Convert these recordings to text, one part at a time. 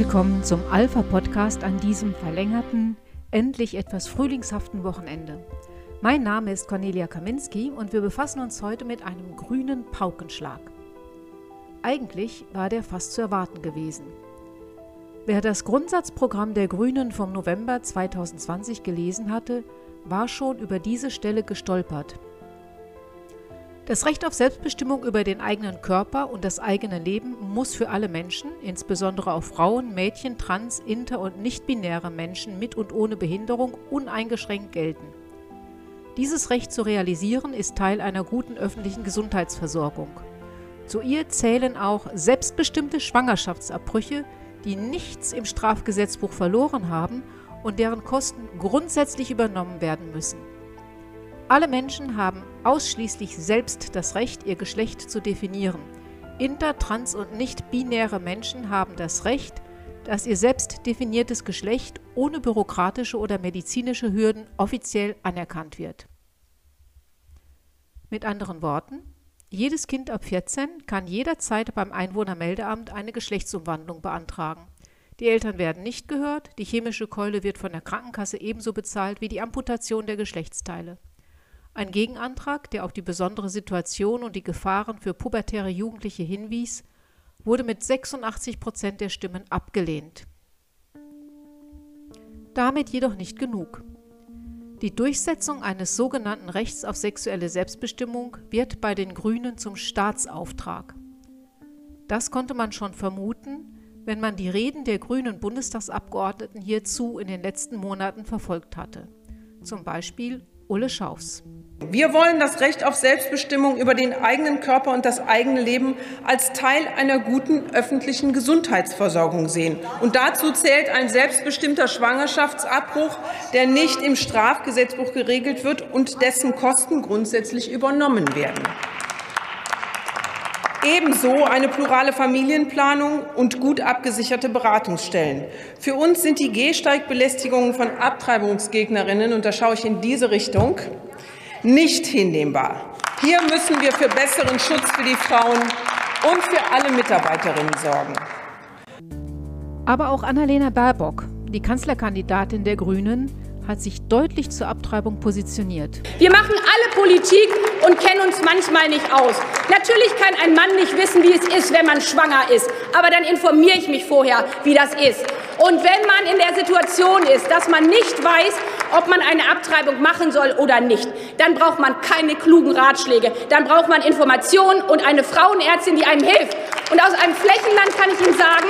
willkommen zum Alpha-Podcast an diesem verlängerten, endlich etwas frühlingshaften Wochenende. Mein Name ist Cornelia Kaminski und wir befassen uns heute mit einem grünen Paukenschlag. Eigentlich war der fast zu erwarten gewesen. Wer das Grundsatzprogramm der Grünen vom November 2020 gelesen hatte, war schon über diese Stelle gestolpert. Das Recht auf Selbstbestimmung über den eigenen Körper und das eigene Leben muss für alle Menschen, insbesondere auch Frauen, Mädchen, trans, inter- und nicht-binäre Menschen mit und ohne Behinderung, uneingeschränkt gelten. Dieses Recht zu realisieren ist Teil einer guten öffentlichen Gesundheitsversorgung. Zu ihr zählen auch selbstbestimmte Schwangerschaftsabbrüche, die nichts im Strafgesetzbuch verloren haben und deren Kosten grundsätzlich übernommen werden müssen. Alle Menschen haben ausschließlich selbst das Recht, ihr Geschlecht zu definieren. Inter-, trans- und nicht-binäre Menschen haben das Recht, dass ihr selbst definiertes Geschlecht ohne bürokratische oder medizinische Hürden offiziell anerkannt wird. Mit anderen Worten, jedes Kind ab 14 kann jederzeit beim Einwohnermeldeamt eine Geschlechtsumwandlung beantragen. Die Eltern werden nicht gehört, die chemische Keule wird von der Krankenkasse ebenso bezahlt wie die Amputation der Geschlechtsteile. Ein Gegenantrag, der auf die besondere Situation und die Gefahren für pubertäre Jugendliche hinwies, wurde mit 86 Prozent der Stimmen abgelehnt. Damit jedoch nicht genug. Die Durchsetzung eines sogenannten Rechts auf sexuelle Selbstbestimmung wird bei den Grünen zum Staatsauftrag. Das konnte man schon vermuten, wenn man die Reden der grünen Bundestagsabgeordneten hierzu in den letzten Monaten verfolgt hatte. Zum Beispiel Ulle Schaufs. Wir wollen das Recht auf Selbstbestimmung über den eigenen Körper und das eigene Leben als Teil einer guten öffentlichen Gesundheitsversorgung sehen. Und dazu zählt ein selbstbestimmter Schwangerschaftsabbruch, der nicht im Strafgesetzbuch geregelt wird und dessen Kosten grundsätzlich übernommen werden. Ebenso eine plurale Familienplanung und gut abgesicherte Beratungsstellen. Für uns sind die Gehsteigbelästigungen von Abtreibungsgegnerinnen, und da schaue ich in diese Richtung, nicht hinnehmbar. Hier müssen wir für besseren Schutz für die Frauen und für alle Mitarbeiterinnen sorgen. Aber auch Annalena Baerbock, die Kanzlerkandidatin der Grünen, hat sich deutlich zur Abtreibung positioniert. Wir machen alle Politik und kennen uns manchmal nicht aus. Natürlich kann ein Mann nicht wissen, wie es ist, wenn man schwanger ist. Aber dann informiere ich mich vorher, wie das ist. Und wenn man in der Situation ist, dass man nicht weiß, ob man eine Abtreibung machen soll oder nicht, dann braucht man keine klugen Ratschläge. Dann braucht man Informationen und eine Frauenärztin, die einem hilft. Und aus einem Flächenland kann ich Ihnen sagen,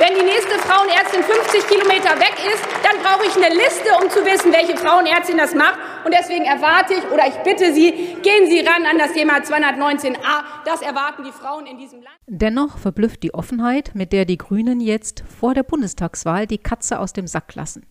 wenn die nächste Frauenärztin 50 Kilometer weg ist, dann brauche ich eine Liste, um zu wissen, welche Frauenärztin das macht. Und deswegen erwarte ich oder ich bitte Sie, gehen Sie ran an das Thema 219a. Das erwarten die Frauen in diesem Land. Dennoch verblüfft die Offenheit, mit der die Grünen jetzt vor der Bundestagswahl die Katze aus dem Sack lassen.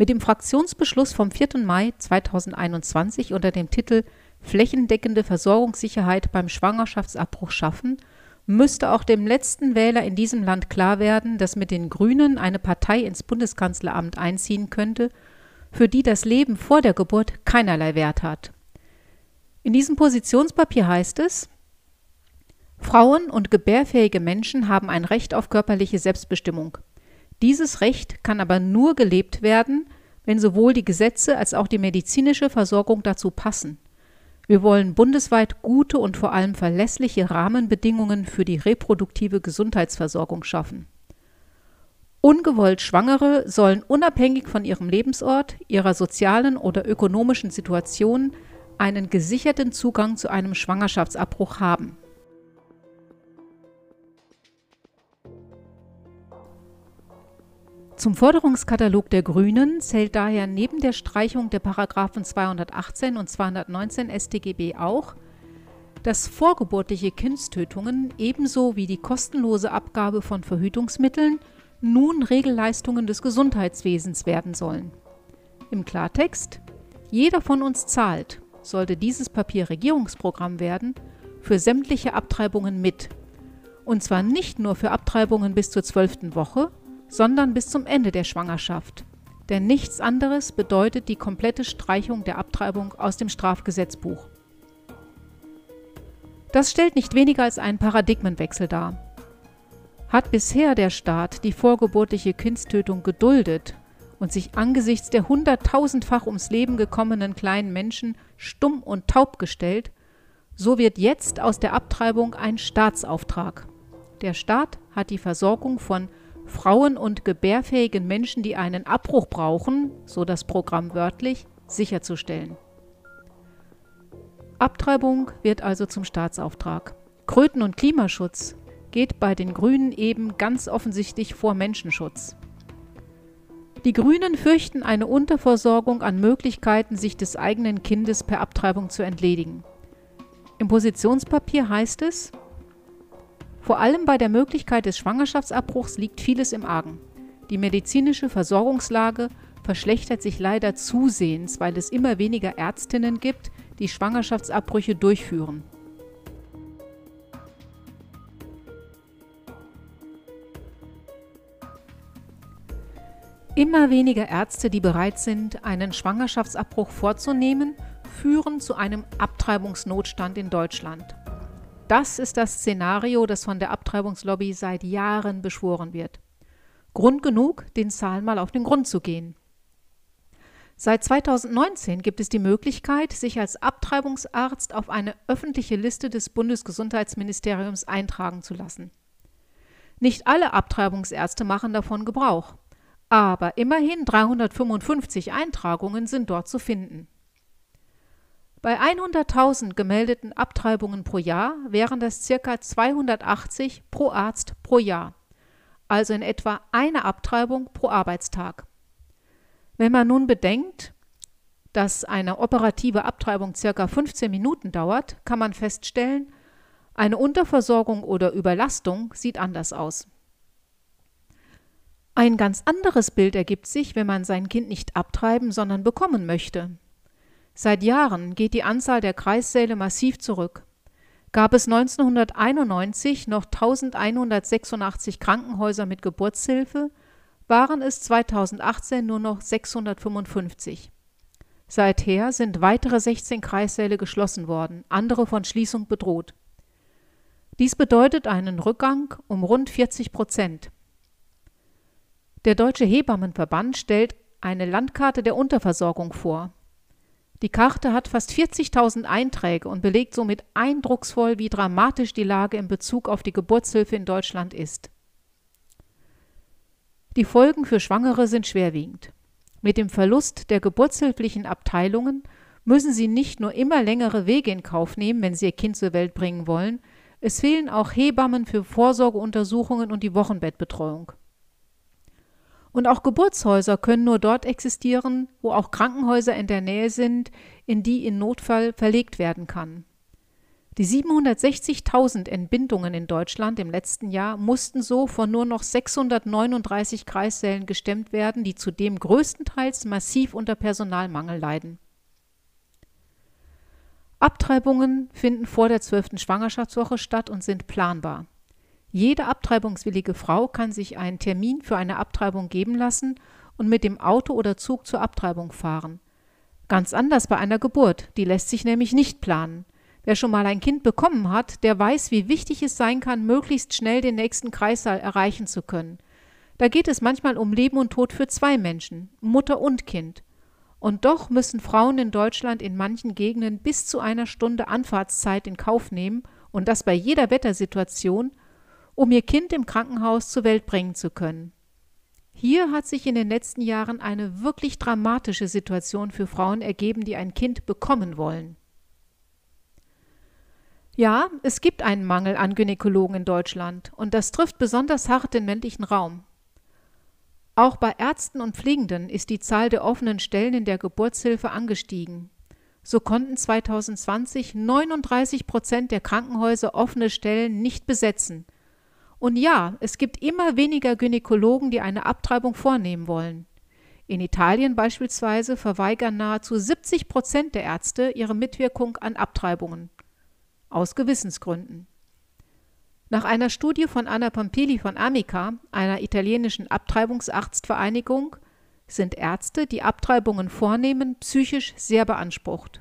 Mit dem Fraktionsbeschluss vom 4. Mai 2021 unter dem Titel Flächendeckende Versorgungssicherheit beim Schwangerschaftsabbruch schaffen müsste auch dem letzten Wähler in diesem Land klar werden, dass mit den Grünen eine Partei ins Bundeskanzleramt einziehen könnte, für die das Leben vor der Geburt keinerlei Wert hat. In diesem Positionspapier heißt es, Frauen und gebärfähige Menschen haben ein Recht auf körperliche Selbstbestimmung. Dieses Recht kann aber nur gelebt werden, wenn sowohl die Gesetze als auch die medizinische Versorgung dazu passen. Wir wollen bundesweit gute und vor allem verlässliche Rahmenbedingungen für die reproduktive Gesundheitsversorgung schaffen. Ungewollt Schwangere sollen unabhängig von ihrem Lebensort, ihrer sozialen oder ökonomischen Situation einen gesicherten Zugang zu einem Schwangerschaftsabbruch haben. Zum Forderungskatalog der Grünen zählt daher neben der Streichung der Paragraphen 218 und 219 StGB auch, dass vorgeburtliche Kindstötungen ebenso wie die kostenlose Abgabe von Verhütungsmitteln nun Regelleistungen des Gesundheitswesens werden sollen. Im Klartext, jeder von uns zahlt, sollte dieses Papier Regierungsprogramm werden, für sämtliche Abtreibungen mit. Und zwar nicht nur für Abtreibungen bis zur zwölften Woche, sondern bis zum Ende der Schwangerschaft. Denn nichts anderes bedeutet die komplette Streichung der Abtreibung aus dem Strafgesetzbuch. Das stellt nicht weniger als einen Paradigmenwechsel dar. Hat bisher der Staat die vorgeburtliche Kindstötung geduldet und sich angesichts der hunderttausendfach ums Leben gekommenen kleinen Menschen stumm und taub gestellt, so wird jetzt aus der Abtreibung ein Staatsauftrag. Der Staat hat die Versorgung von Frauen und gebärfähigen Menschen, die einen Abbruch brauchen, so das Programm wörtlich, sicherzustellen. Abtreibung wird also zum Staatsauftrag. Kröten- und Klimaschutz geht bei den Grünen eben ganz offensichtlich vor Menschenschutz. Die Grünen fürchten eine Unterversorgung an Möglichkeiten, sich des eigenen Kindes per Abtreibung zu entledigen. Im Positionspapier heißt es, vor allem bei der Möglichkeit des Schwangerschaftsabbruchs liegt vieles im Argen. Die medizinische Versorgungslage verschlechtert sich leider zusehends, weil es immer weniger Ärztinnen gibt, die Schwangerschaftsabbrüche durchführen. Immer weniger Ärzte, die bereit sind, einen Schwangerschaftsabbruch vorzunehmen, führen zu einem Abtreibungsnotstand in Deutschland. Das ist das Szenario, das von der Abtreibungslobby seit Jahren beschworen wird. Grund genug, den Zahlen mal auf den Grund zu gehen. Seit 2019 gibt es die Möglichkeit, sich als Abtreibungsarzt auf eine öffentliche Liste des Bundesgesundheitsministeriums eintragen zu lassen. Nicht alle Abtreibungsärzte machen davon Gebrauch, aber immerhin 355 Eintragungen sind dort zu finden. Bei 100.000 gemeldeten Abtreibungen pro Jahr wären das ca. 280 pro Arzt pro Jahr, also in etwa eine Abtreibung pro Arbeitstag. Wenn man nun bedenkt, dass eine operative Abtreibung ca. 15 Minuten dauert, kann man feststellen, eine Unterversorgung oder Überlastung sieht anders aus. Ein ganz anderes Bild ergibt sich, wenn man sein Kind nicht abtreiben, sondern bekommen möchte. Seit Jahren geht die Anzahl der Kreissäle massiv zurück. Gab es 1991 noch 1186 Krankenhäuser mit Geburtshilfe, waren es 2018 nur noch 655. Seither sind weitere 16 Kreissäle geschlossen worden, andere von Schließung bedroht. Dies bedeutet einen Rückgang um rund 40 Prozent. Der Deutsche Hebammenverband stellt eine Landkarte der Unterversorgung vor. Die Karte hat fast 40.000 Einträge und belegt somit eindrucksvoll, wie dramatisch die Lage in Bezug auf die Geburtshilfe in Deutschland ist. Die Folgen für Schwangere sind schwerwiegend. Mit dem Verlust der geburtshilflichen Abteilungen müssen sie nicht nur immer längere Wege in Kauf nehmen, wenn sie ihr Kind zur Welt bringen wollen, es fehlen auch Hebammen für Vorsorgeuntersuchungen und die Wochenbettbetreuung. Und auch Geburtshäuser können nur dort existieren, wo auch Krankenhäuser in der Nähe sind, in die in Notfall verlegt werden kann. Die 760.000 Entbindungen in Deutschland im letzten Jahr mussten so von nur noch 639 Kreissälen gestemmt werden, die zudem größtenteils massiv unter Personalmangel leiden. Abtreibungen finden vor der zwölften Schwangerschaftswoche statt und sind planbar. Jede abtreibungswillige Frau kann sich einen Termin für eine Abtreibung geben lassen und mit dem Auto oder Zug zur Abtreibung fahren. Ganz anders bei einer Geburt, die lässt sich nämlich nicht planen. Wer schon mal ein Kind bekommen hat, der weiß, wie wichtig es sein kann, möglichst schnell den nächsten Kreissaal erreichen zu können. Da geht es manchmal um Leben und Tod für zwei Menschen, Mutter und Kind. Und doch müssen Frauen in Deutschland in manchen Gegenden bis zu einer Stunde Anfahrtszeit in Kauf nehmen, und das bei jeder Wettersituation, um ihr Kind im Krankenhaus zur Welt bringen zu können. Hier hat sich in den letzten Jahren eine wirklich dramatische Situation für Frauen ergeben, die ein Kind bekommen wollen. Ja, es gibt einen Mangel an Gynäkologen in Deutschland und das trifft besonders hart den ländlichen Raum. Auch bei Ärzten und Pflegenden ist die Zahl der offenen Stellen in der Geburtshilfe angestiegen. So konnten 2020 39 Prozent der Krankenhäuser offene Stellen nicht besetzen – und ja, es gibt immer weniger Gynäkologen, die eine Abtreibung vornehmen wollen. In Italien beispielsweise verweigern nahezu 70 Prozent der Ärzte ihre Mitwirkung an Abtreibungen. Aus Gewissensgründen. Nach einer Studie von Anna Pampili von Amica, einer italienischen Abtreibungsarztvereinigung, sind Ärzte, die Abtreibungen vornehmen, psychisch sehr beansprucht.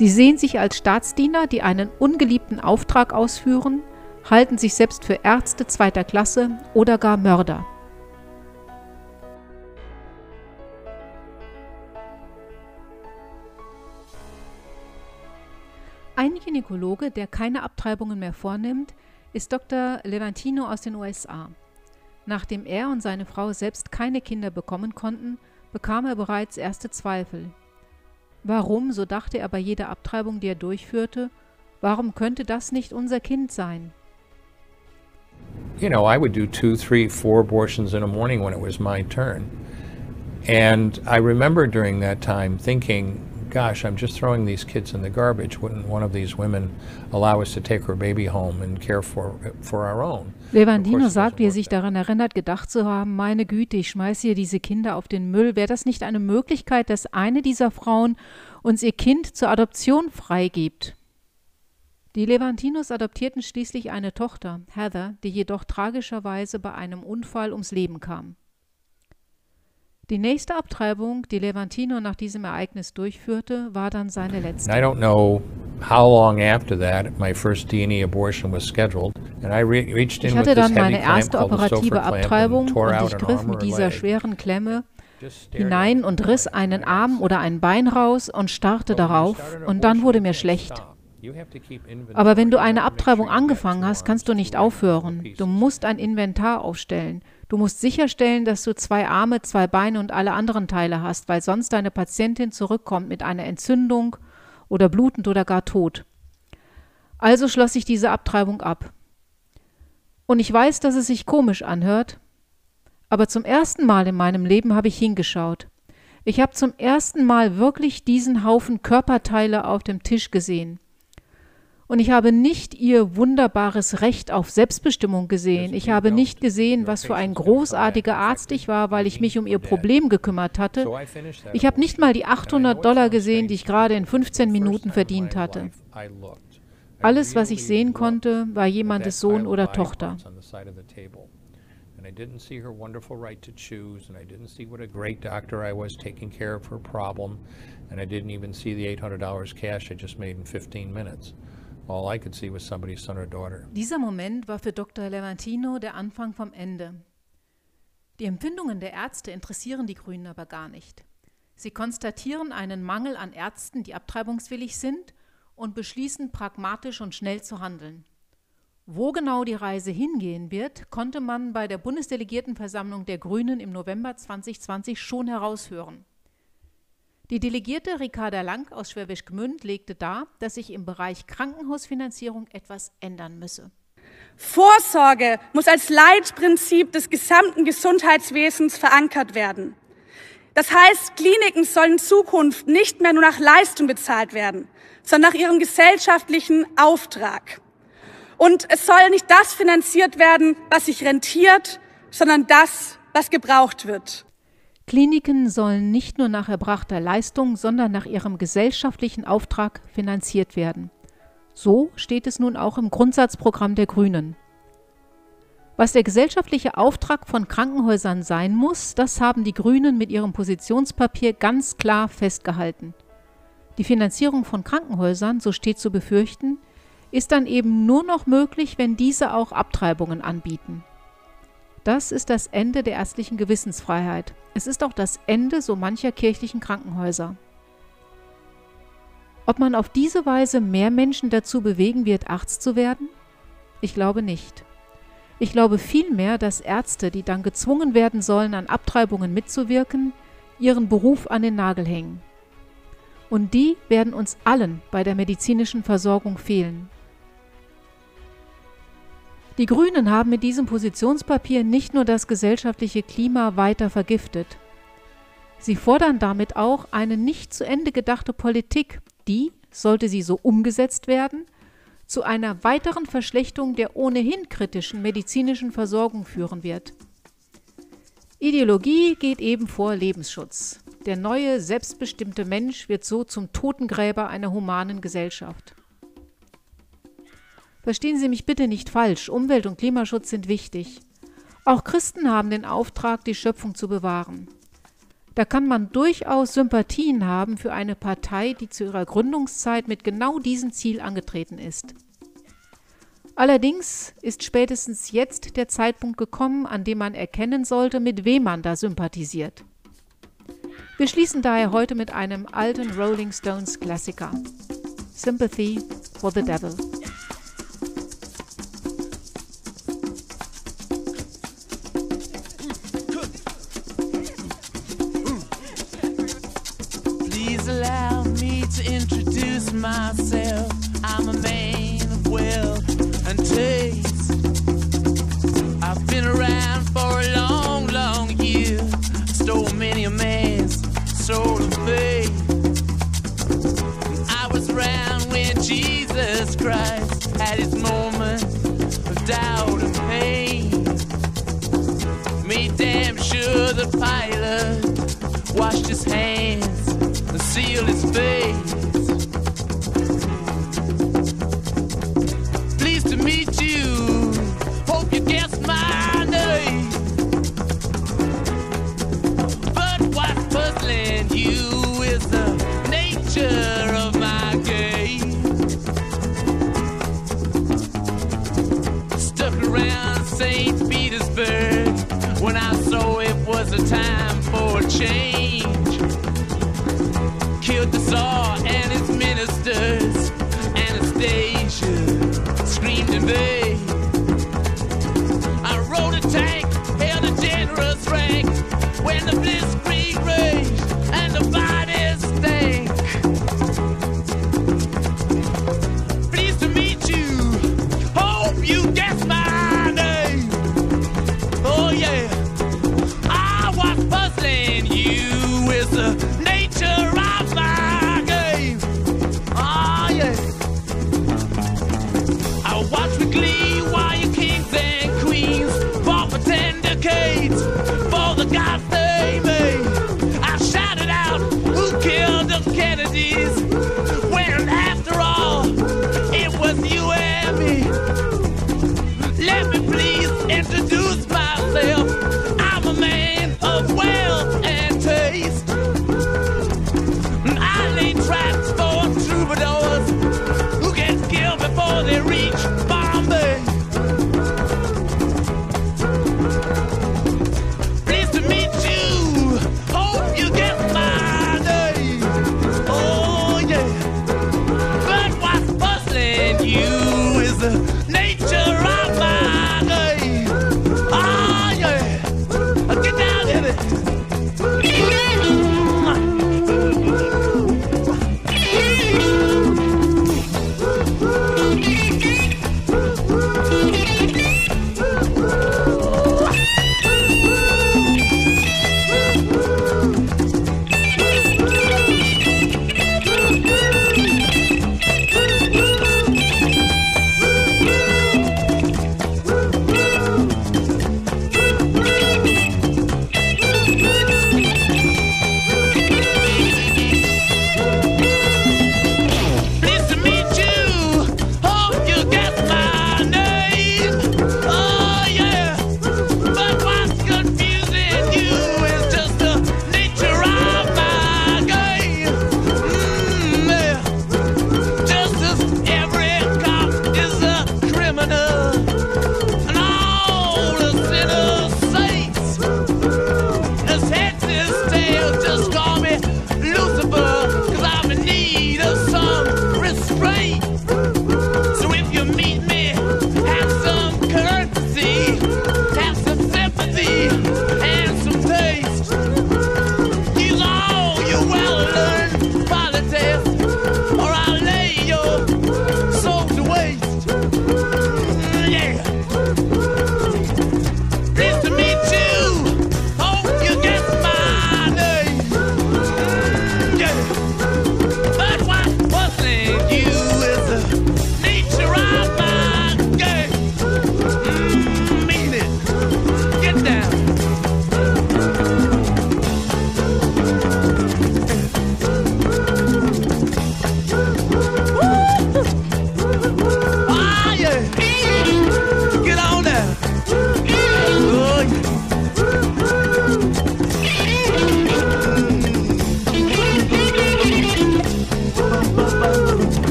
Sie sehen sich als Staatsdiener, die einen ungeliebten Auftrag ausführen, halten sich selbst für Ärzte zweiter Klasse oder gar Mörder. Ein Gynäkologe, der keine Abtreibungen mehr vornimmt, ist Dr. Levantino aus den USA. Nachdem er und seine Frau selbst keine Kinder bekommen konnten, bekam er bereits erste Zweifel. Warum, so dachte er bei jeder Abtreibung, die er durchführte, warum könnte das nicht unser Kind sein? You know, I would do two, three, four abortions in a morning when it was my turn. And I remember during that time thinking, gosh, I'm just throwing these kids in the garbage. Wouldn't one of these women allow us to take her baby home and care for, for our own? Levandino sagt, wie er sich daran erinnert, gedacht zu haben, meine Güte, ich schmeiße hier diese Kinder auf den Müll. Wäre das nicht eine Möglichkeit, dass eine dieser Frauen uns ihr Kind zur Adoption freigibt? Die Levantinos adoptierten schließlich eine Tochter, Heather, die jedoch tragischerweise bei einem Unfall ums Leben kam. Die nächste Abtreibung, die Levantino nach diesem Ereignis durchführte, war dann seine letzte. I don't know how long after that my first D&E abortion was scheduled. And I re reached in ich hatte dann meine erste operative Abtreibung und ich griff mit dieser schweren Klemme hinein und riss einen Arm oder ein Bein raus und starrte darauf und dann wurde mir schlecht. Aber wenn du eine Abtreibung angefangen hast, kannst du nicht aufhören. Du musst ein Inventar aufstellen. Du musst sicherstellen, dass du zwei Arme, zwei Beine und alle anderen Teile hast, weil sonst deine Patientin zurückkommt mit einer Entzündung oder blutend oder gar tot. Also schloss ich diese Abtreibung ab. Und ich weiß, dass es sich komisch anhört, aber zum ersten Mal in meinem Leben habe ich hingeschaut. Ich habe zum ersten Mal wirklich diesen Haufen Körperteile auf dem Tisch gesehen. Und ich habe nicht ihr wunderbares Recht auf Selbstbestimmung gesehen. Ich habe nicht gesehen, was für ein großartiger Arzt ich war, weil ich mich um ihr Problem gekümmert hatte. Ich habe nicht mal die 800 Dollar gesehen, die ich gerade in 15 Minuten verdient hatte. Alles, was ich sehen konnte, war jemandes Sohn oder Tochter. And I didn't see her wonderful right to choose, and I didn't see what a great doctor I was taking care of her problem, and I didn't even see the $800 cash I just made in 15 minutes. Dieser Moment war für Dr. Levantino der Anfang vom Ende. Die Empfindungen der Ärzte interessieren die Grünen aber gar nicht. Sie konstatieren einen Mangel an Ärzten, die abtreibungswillig sind, und beschließen pragmatisch und schnell zu handeln. Wo genau die Reise hingehen wird, konnte man bei der Bundesdelegiertenversammlung der Grünen im November 2020 schon heraushören. Die Delegierte Ricarda Lang aus Schwäbisch Gmünd legte dar, dass sich im Bereich Krankenhausfinanzierung etwas ändern müsse. Vorsorge muss als Leitprinzip des gesamten Gesundheitswesens verankert werden. Das heißt, Kliniken sollen in Zukunft nicht mehr nur nach Leistung bezahlt werden, sondern nach ihrem gesellschaftlichen Auftrag. Und es soll nicht das finanziert werden, was sich rentiert, sondern das, was gebraucht wird. Kliniken sollen nicht nur nach erbrachter Leistung, sondern nach ihrem gesellschaftlichen Auftrag finanziert werden. So steht es nun auch im Grundsatzprogramm der Grünen. Was der gesellschaftliche Auftrag von Krankenhäusern sein muss, das haben die Grünen mit ihrem Positionspapier ganz klar festgehalten. Die Finanzierung von Krankenhäusern, so steht zu befürchten, ist dann eben nur noch möglich, wenn diese auch Abtreibungen anbieten. Das ist das Ende der ärztlichen Gewissensfreiheit. Es ist auch das Ende so mancher kirchlichen Krankenhäuser. Ob man auf diese Weise mehr Menschen dazu bewegen wird, Arzt zu werden? Ich glaube nicht. Ich glaube vielmehr, dass Ärzte, die dann gezwungen werden sollen, an Abtreibungen mitzuwirken, ihren Beruf an den Nagel hängen. Und die werden uns allen bei der medizinischen Versorgung fehlen. Die Grünen haben mit diesem Positionspapier nicht nur das gesellschaftliche Klima weiter vergiftet. Sie fordern damit auch eine nicht zu Ende gedachte Politik, die, sollte sie so umgesetzt werden, zu einer weiteren Verschlechterung der ohnehin kritischen medizinischen Versorgung führen wird. Ideologie geht eben vor Lebensschutz. Der neue, selbstbestimmte Mensch wird so zum Totengräber einer humanen Gesellschaft. Verstehen Sie mich bitte nicht falsch, Umwelt- und Klimaschutz sind wichtig. Auch Christen haben den Auftrag, die Schöpfung zu bewahren. Da kann man durchaus Sympathien haben für eine Partei, die zu ihrer Gründungszeit mit genau diesem Ziel angetreten ist. Allerdings ist spätestens jetzt der Zeitpunkt gekommen, an dem man erkennen sollte, mit wem man da sympathisiert. Wir schließen daher heute mit einem alten Rolling Stones Klassiker. Sympathy for the Devil. Myself. I'm a man